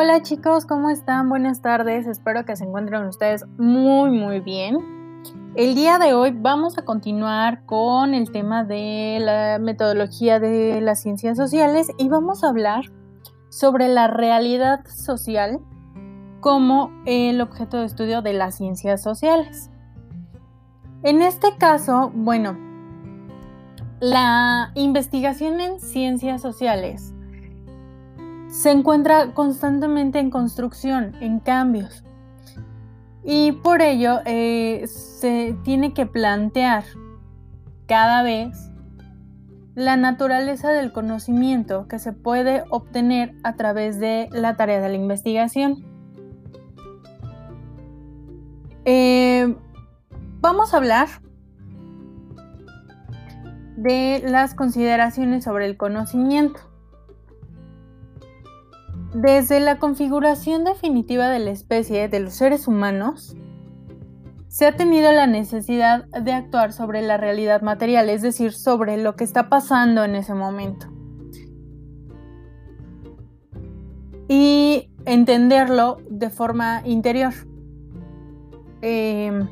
Hola chicos, ¿cómo están? Buenas tardes, espero que se encuentren ustedes muy muy bien. El día de hoy vamos a continuar con el tema de la metodología de las ciencias sociales y vamos a hablar sobre la realidad social como el objeto de estudio de las ciencias sociales. En este caso, bueno, la investigación en ciencias sociales se encuentra constantemente en construcción, en cambios. Y por ello eh, se tiene que plantear cada vez la naturaleza del conocimiento que se puede obtener a través de la tarea de la investigación. Eh, vamos a hablar de las consideraciones sobre el conocimiento. Desde la configuración definitiva de la especie de los seres humanos, se ha tenido la necesidad de actuar sobre la realidad material, es decir, sobre lo que está pasando en ese momento. Y entenderlo de forma interior. Em,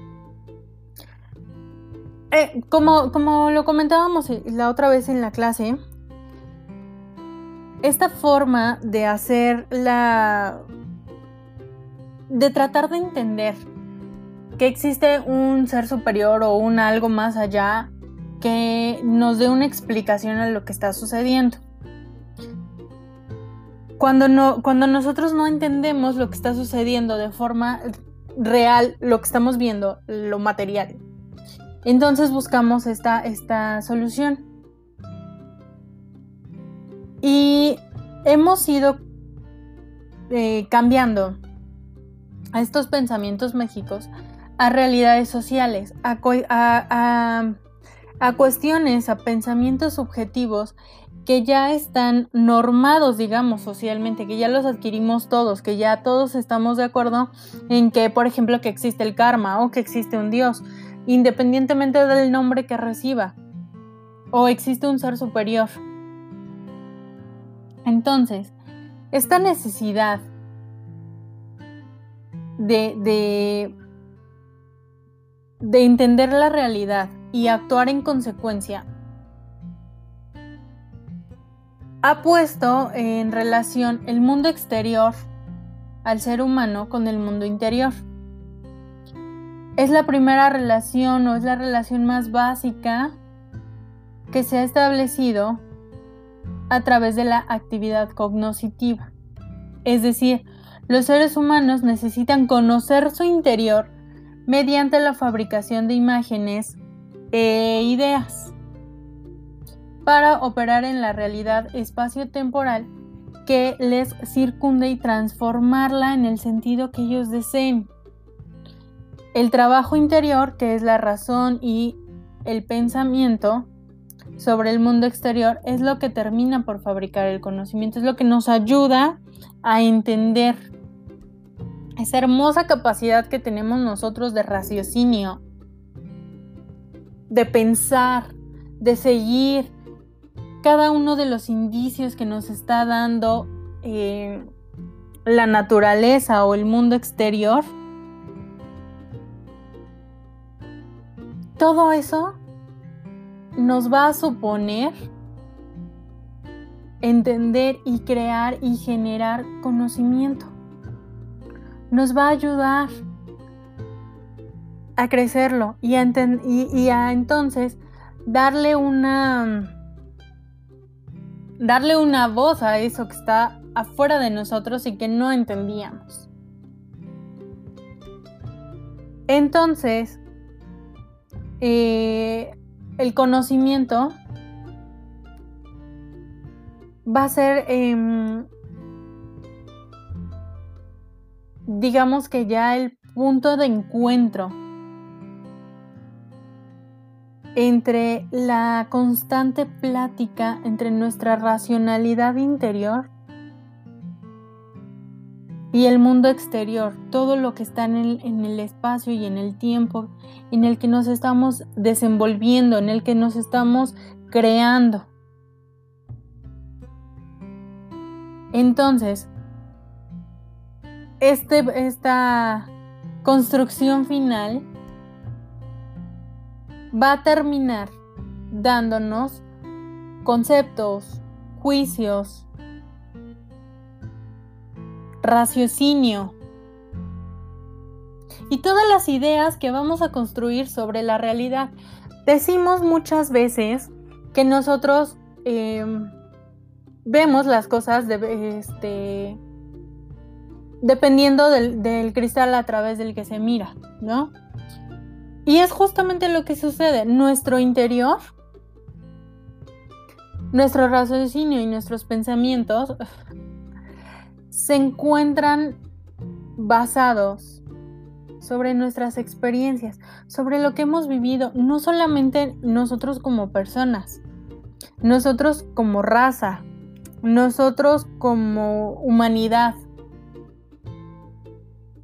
eh, como, como lo comentábamos la otra vez en la clase, esta forma de hacer la... de tratar de entender que existe un ser superior o un algo más allá que nos dé una explicación a lo que está sucediendo. Cuando, no, cuando nosotros no entendemos lo que está sucediendo de forma real, lo que estamos viendo, lo material, entonces buscamos esta, esta solución. Y hemos ido eh, cambiando a estos pensamientos mágicos a realidades sociales, a, a, cuestiones, a pensamientos subjetivos que ya están normados, digamos, socialmente, que ya los adquirimos todos, que ya todos estamos de acuerdo en que, por ejemplo, que existe el karma o que existe un Dios, independientemente del nombre que reciba, o existe un ser superior. Entonces, esta necesidad de, de, entender la realidad y actuar en consecuencia ha puesto en relación el mundo exterior al ser humano con el mundo interior. Es la primera relación o es la relación más básica que se ha establecido a través de la actividad cognoscitiva. Es decir, los seres humanos necesitan conocer su interior mediante la fabricación de imágenes e ideas para operar en la realidad espacio-temporal que les circunde y transformarla en el sentido que ellos deseen. El trabajo interior, que es la razón y el pensamiento, sobre el mundo exterior es lo que termina por fabricar el conocimiento, es lo que nos ayuda a entender esa hermosa capacidad que tenemos nosotros de raciocinio, de pensar, de seguir cada uno de los indicios que nos está dando eh, la naturaleza o el mundo exterior. Todo eso nos va a suponer entender y crear y generar conocimiento. Nos va a ayudar a crecerlo y a, entonces darle una darle una voz a eso que está afuera de nosotros y que no entendíamos. Entonces, eh, el conocimiento va a ser, em, digamos que ya el punto de encuentro entre la constante plática entre nuestra racionalidad interior y el mundo exterior, todo lo que está en el, espacio y en el tiempo en el que nos estamos desenvolviendo, en el que nos estamos creando. Entonces, este, esta construcción final va a terminar dándonos conceptos, juicios, raciocinio y todas las ideas que vamos a construir sobre la realidad. Decimos muchas veces que nosotros em, vemos las cosas de, este, dependiendo del, del, cristal a través del que se mira, ¿no? Y es justamente lo que sucede. Nuestro interior, nuestro raciocinio y nuestros pensamientos se encuentran basados sobre nuestras experiencias, sobre lo que hemos vivido, no solamente nosotros como personas, nosotros como raza, nosotros como humanidad.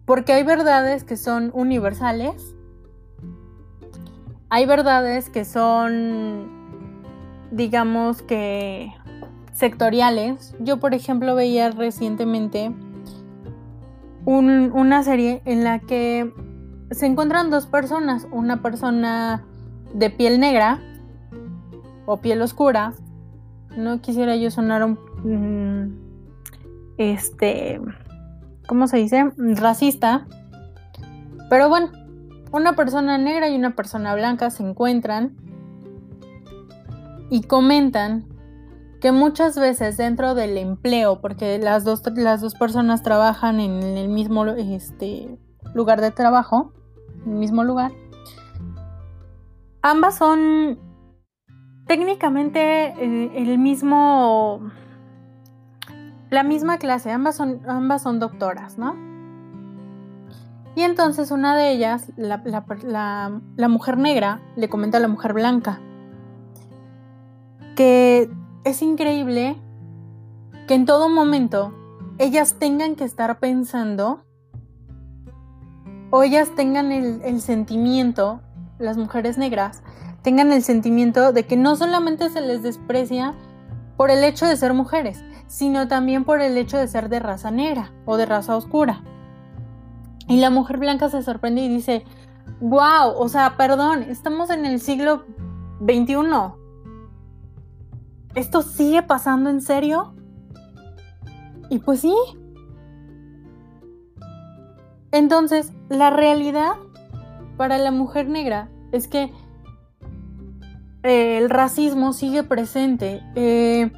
Porque hay verdades que son universales, hay verdades que son, digamos que, sectoriales. Yo, por ejemplo, veía recientemente una serie en la que se encuentran dos personas, una persona de piel negra o piel oscura. No quisiera yo sonar un mm, este ¿cómo se dice? racista. Pero bueno, una persona negra y una persona blanca se encuentran y comentan que muchas veces dentro del empleo, porque las dos, las dos personas trabajan en el mismo este, lugar de trabajo, en el mismo lugar, ambas son técnicamente eh, el, mismo, la misma clase, ambas son, ambas son doctoras, ¿no? Y entonces una de ellas, la, la mujer negra, le comenta a la mujer blanca que es increíble que en todo momento ellas tengan que estar pensando o ellas tengan el, sentimiento, las mujeres negras, tengan el sentimiento de que no solamente se les desprecia por el hecho de ser mujeres, sino también por el hecho de ser de raza negra o de raza oscura. Y la mujer blanca se sorprende y dice, wow, o sea, perdón, estamos en el siglo XXI. ¿Esto sigue pasando en serio? Y pues sí. Entonces, la realidad para la mujer negra es que eh, el racismo sigue presente. Eh,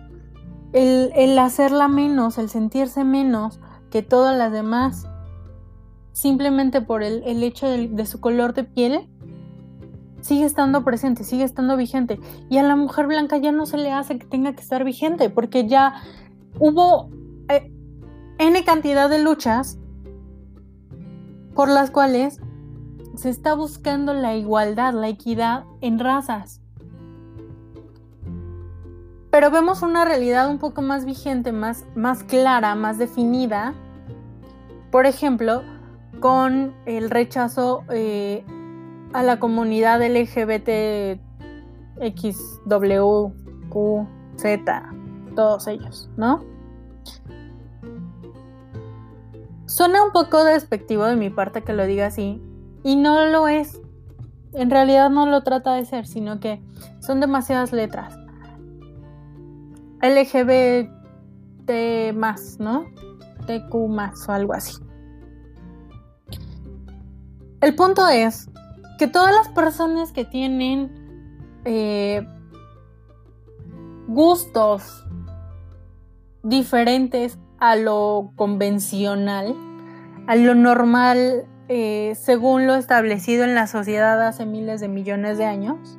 el, hacerla menos, el sentirse menos que todas las demás, simplemente por el, hecho de su color de piel, sigue estando presente, sigue estando vigente. Y a la mujer blanca ya no se le hace que tenga que estar vigente, porque ya hubo eh, N cantidad de luchas por las cuales se está buscando la igualdad, la equidad en razas. Pero vemos una realidad un poco más vigente, más, más clara, más definida. Por ejemplo, con el rechazo eh, a la comunidad LGBT X, W, Q, Z, todos ellos, ¿no? Suena un poco despectivo de mi parte que lo diga así, y no lo es. En realidad no lo trata de ser, sino que son demasiadas letras. LGBT más, ¿no? TQ más o algo así. El punto es que todas las personas que tienen eh, gustos diferentes a lo convencional, a lo normal, eh, según lo establecido en la sociedad hace miles de millones de años,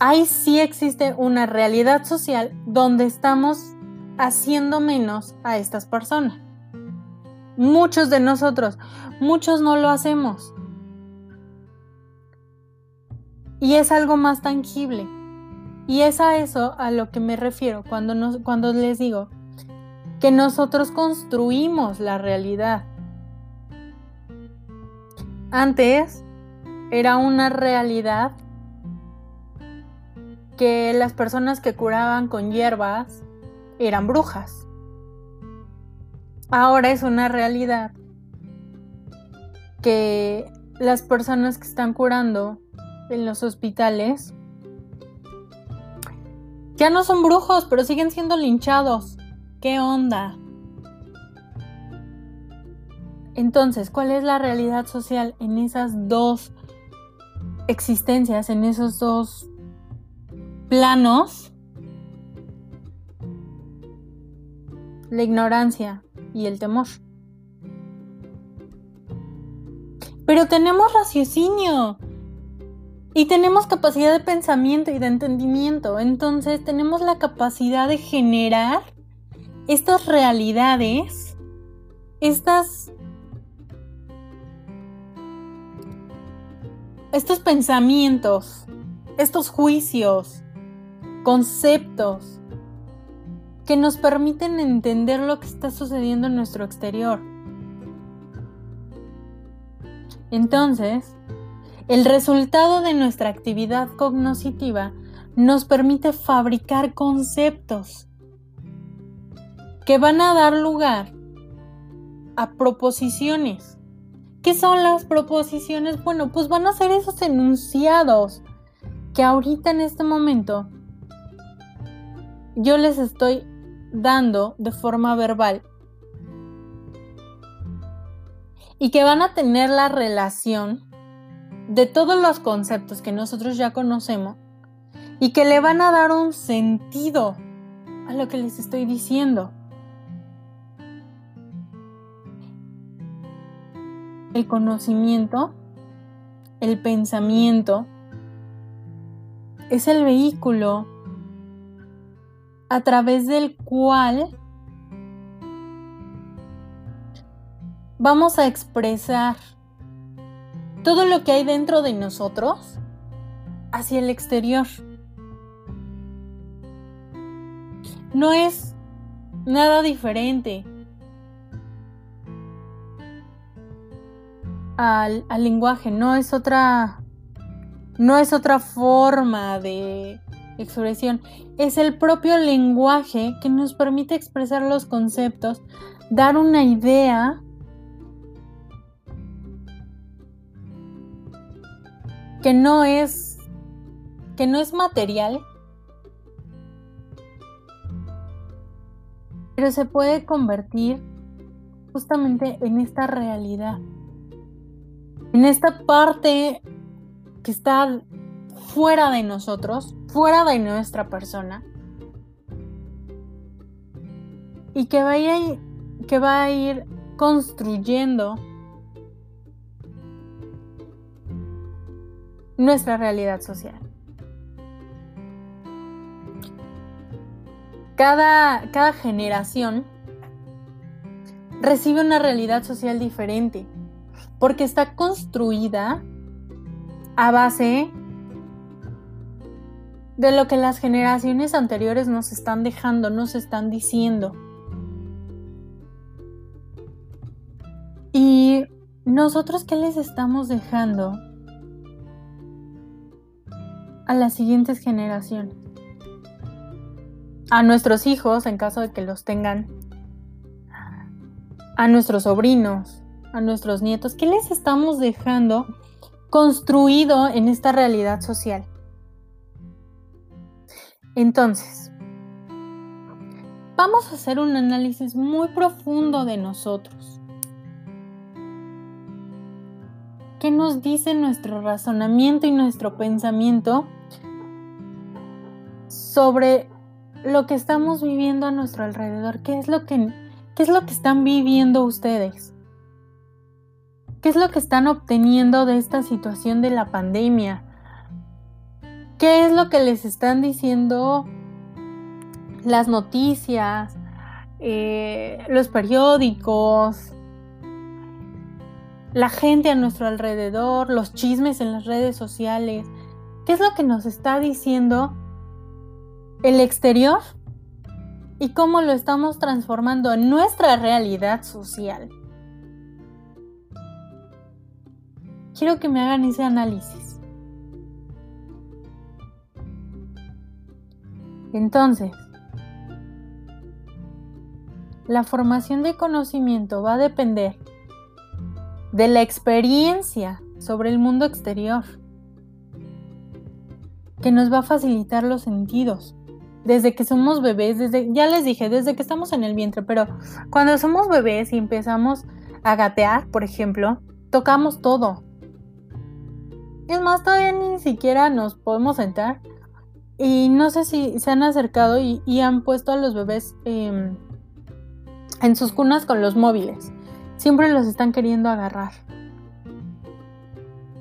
ahí sí existe una realidad social donde estamos haciendo menos a estas personas. Muchos de nosotros, muchos no lo hacemos. Y es algo más tangible. Y es a eso a lo que me refiero cuando, cuando les digo que nosotros construimos la realidad. Antes era una realidad que las personas que curaban con hierbas eran brujas. ahora es una realidad que las personas que están curando en los hospitales ya no son brujos, pero siguen siendo linchados. ¿Qué onda? Entonces, ¿cuál es la realidad social en esas dos existencias, en esos dos planos? La ignorancia y el temor. Pero tenemos raciocinio y tenemos capacidad de pensamiento y de entendimiento. Entonces tenemos la capacidad de generar estas realidades, estas estos pensamientos, estos juicios, conceptos que nos permiten entender lo que está sucediendo en nuestro exterior. Entonces, el resultado de nuestra actividad cognoscitiva nos permite fabricar conceptos que van a dar lugar a proposiciones. ¿Qué son las proposiciones? Bueno, pues van a ser esos enunciados que ahorita en este momento yo les estoy dando de forma verbal y que van a tener la relación de todos los conceptos que nosotros ya conocemos y que le van a dar un sentido a lo que les estoy diciendo. El conocimiento, el pensamiento, es el vehículo a través del cual vamos a expresar todo lo que hay dentro de nosotros hacia el exterior. No es nada diferente al, lenguaje, no es otra no es otra forma de expresión, es el propio lenguaje que nos permite expresar los conceptos, dar una idea que no es que no es material, pero se puede convertir justamente en esta realidad, en esta parte que está fuera de nosotros, fuera de nuestra persona, y que, vaya, que va a ir construyendo nuestra realidad social. Cada, cada generación recibe una realidad social diferente porque está construida a base de lo que las generaciones anteriores nos están dejando, nos están diciendo. ¿Y nosotros qué les estamos dejando a las siguientes generaciones. A nuestros hijos, en caso de que los tengan. A nuestros sobrinos, a nuestros nietos. ¿Qué les estamos dejando construido en esta realidad social? Entonces, vamos a hacer un análisis muy profundo de nosotros. ¿Qué nos dice nuestro razonamiento y nuestro pensamiento sobre lo que estamos viviendo a nuestro alrededor. ¿Qué es lo que, qué es lo que están viviendo ustedes? ¿Qué es lo que están obteniendo de esta situación de la pandemia? ¿Qué es lo que les están diciendo las noticias, eh, los periódicos, la gente a nuestro alrededor, los chismes en las redes sociales? ¿Qué es lo que nos está diciendo el exterior y cómo lo estamos transformando en nuestra realidad social. Quiero que me hagan ese análisis. Entonces, la formación de conocimiento va a depender de la experiencia sobre el mundo exterior, que nos va a facilitar los sentidos. Desde que somos bebés, desde, ya les dije, desde que estamos en el vientre, pero cuando somos bebés y empezamos a gatear, por ejemplo, tocamos todo. Es más, todavía ni siquiera nos podemos sentar. Y no sé si se han acercado y, han puesto a los bebés em, en sus cunas con los móviles. Siempre los están queriendo agarrar.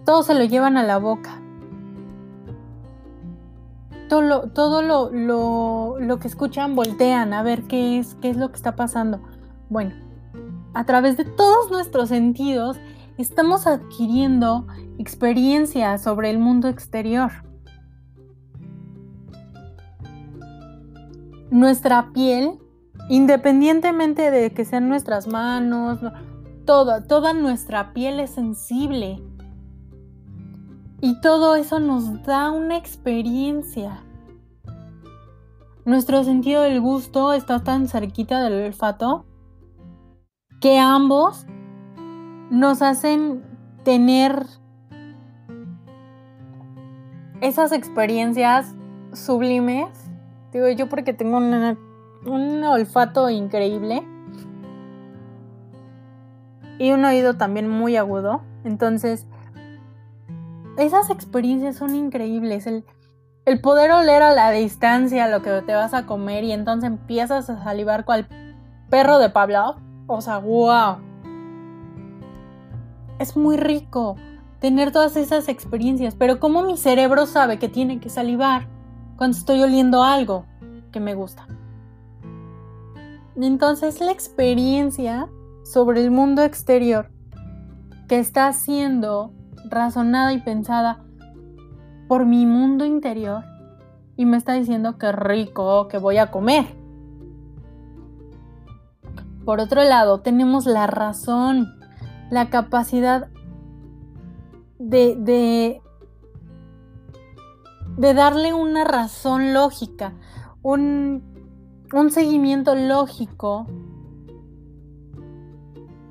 Todo se lo llevan a la boca. Todo lo, todo lo, que escuchan voltean a ver qué es, qué es lo que está pasando. Bueno, a través de todos nuestros sentidos estamos adquiriendo experiencias sobre el mundo exterior. Nuestra piel, independientemente de que sean nuestras manos, toda, nuestra piel es sensible. Y todo eso nos da una experiencia. Nuestro sentido del gusto está tan cerquita del olfato que ambos nos hacen tener esas experiencias sublimes. Digo yo porque tengo un olfato increíble y un oído también muy agudo. Entonces, esas experiencias son increíbles. El, poder oler a la distancia lo que te vas a comer y entonces empiezas a salivar cual perro de Pablo. O sea, wow. Es muy rico tener todas esas experiencias, pero ¿cómo mi cerebro sabe que tiene que salivar cuando estoy oliendo algo que me gusta? Entonces la experiencia sobre el mundo exterior que está siendo razonada y pensada por mi mundo interior y me está diciendo que rico que voy a comer. Por otro lado, tenemos la razón, la capacidad de, de, de darle una razón lógica, un, un seguimiento lógico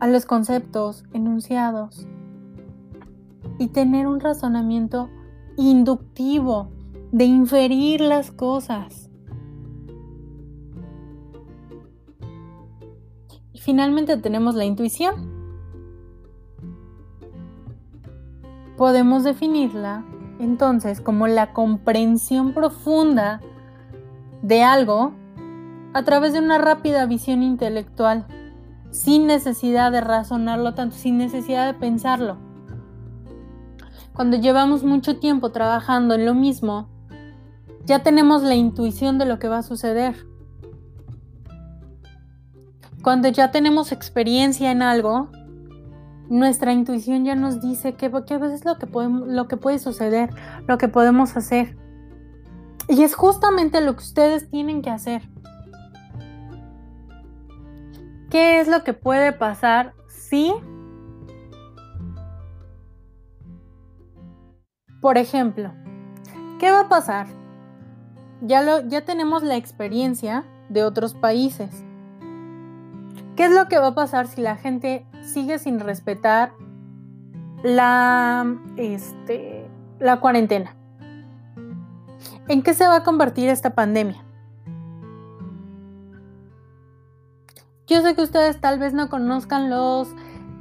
a los conceptos enunciados y tener un razonamiento inductivo de inferir las cosas. Y finalmente tenemos la intuición. Podemos definirla entonces como la comprensión profunda de algo a través de una rápida visión intelectual sin necesidad de razonarlo tanto, sin necesidad de pensarlo. Cuando llevamos mucho tiempo trabajando en lo mismo, ya tenemos la intuición de lo que va a suceder. Cuando ya tenemos experiencia en algo, nuestra intuición ya nos dice qué, es lo que, podemos, lo que puede suceder, lo que podemos hacer. Y es justamente lo que ustedes tienen que hacer. ¿Qué es lo que puede pasar si, por ejemplo, qué va a pasar? Ya, lo, ya tenemos la experiencia de otros países. ¿Qué es lo que va a pasar si la gente sigue sin respetar la, este, la cuarentena? ¿En qué se va a convertir esta pandemia? Yo sé que ustedes tal vez no conozcan los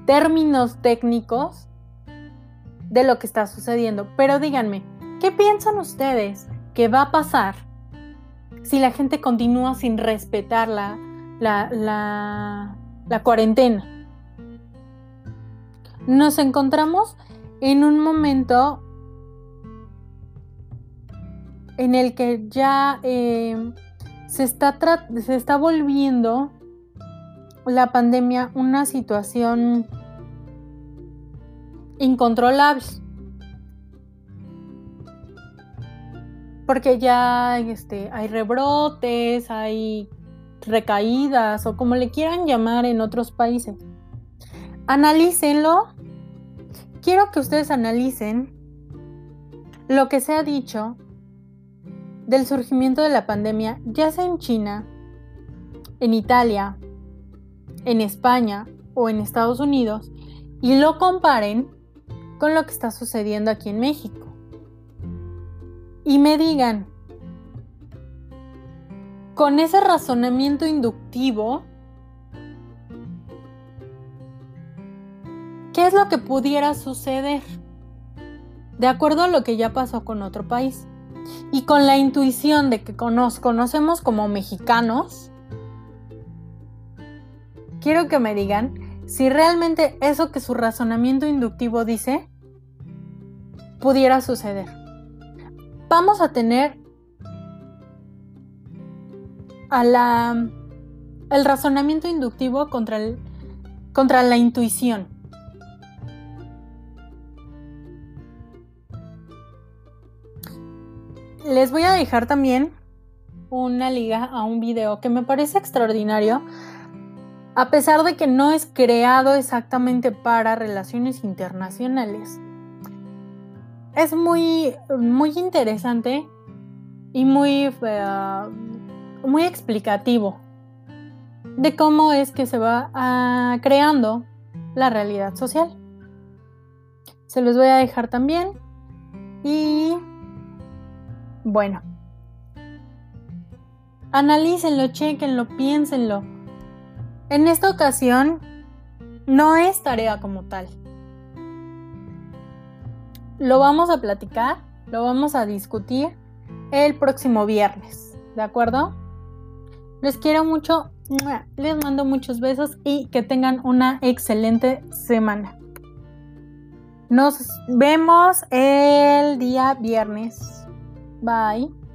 términos técnicos de lo que está sucediendo, pero díganme, ¿qué piensan ustedes que va a pasar si la gente continúa sin respetar la, la, la cuarentena? Nos encontramos en un momento en el que ya eh, se, está se está volviendo la pandemia una situación incontrolable. Porque ya este, hay rebrotes, hay recaídas o como le quieran llamar en otros países. Analícenlo. Quiero que ustedes analicen lo que se ha dicho del surgimiento de la pandemia, ya sea en China, en Italia, en España o en Estados Unidos y lo comparen con lo que está sucediendo aquí en México. Y me digan, con ese razonamiento inductivo, ¿qué es lo que pudiera suceder? De acuerdo a lo que ya pasó con otro país. Y con la intuición de que nos conocemos como mexicanos, quiero que me digan si realmente eso que su razonamiento inductivo dice pudiera suceder. Vamos a tener el razonamiento inductivo contra, el, contra la intuición. Les voy a dejar también una liga a un video que me parece extraordinario, a pesar de que no es creado exactamente para relaciones internacionales. Es muy, muy interesante y muy, eh, muy explicativo de cómo es que se va ah, creando la realidad social. Se los voy a dejar también. Y bueno, analícenlo, chequenlo, piénsenlo. En esta ocasión no es tarea como tal. Lo vamos a platicar, lo vamos a discutir el próximo viernes, ¿de acuerdo? Les quiero mucho, les mando muchos besos y que tengan una excelente semana. Nos vemos el día viernes. Bye.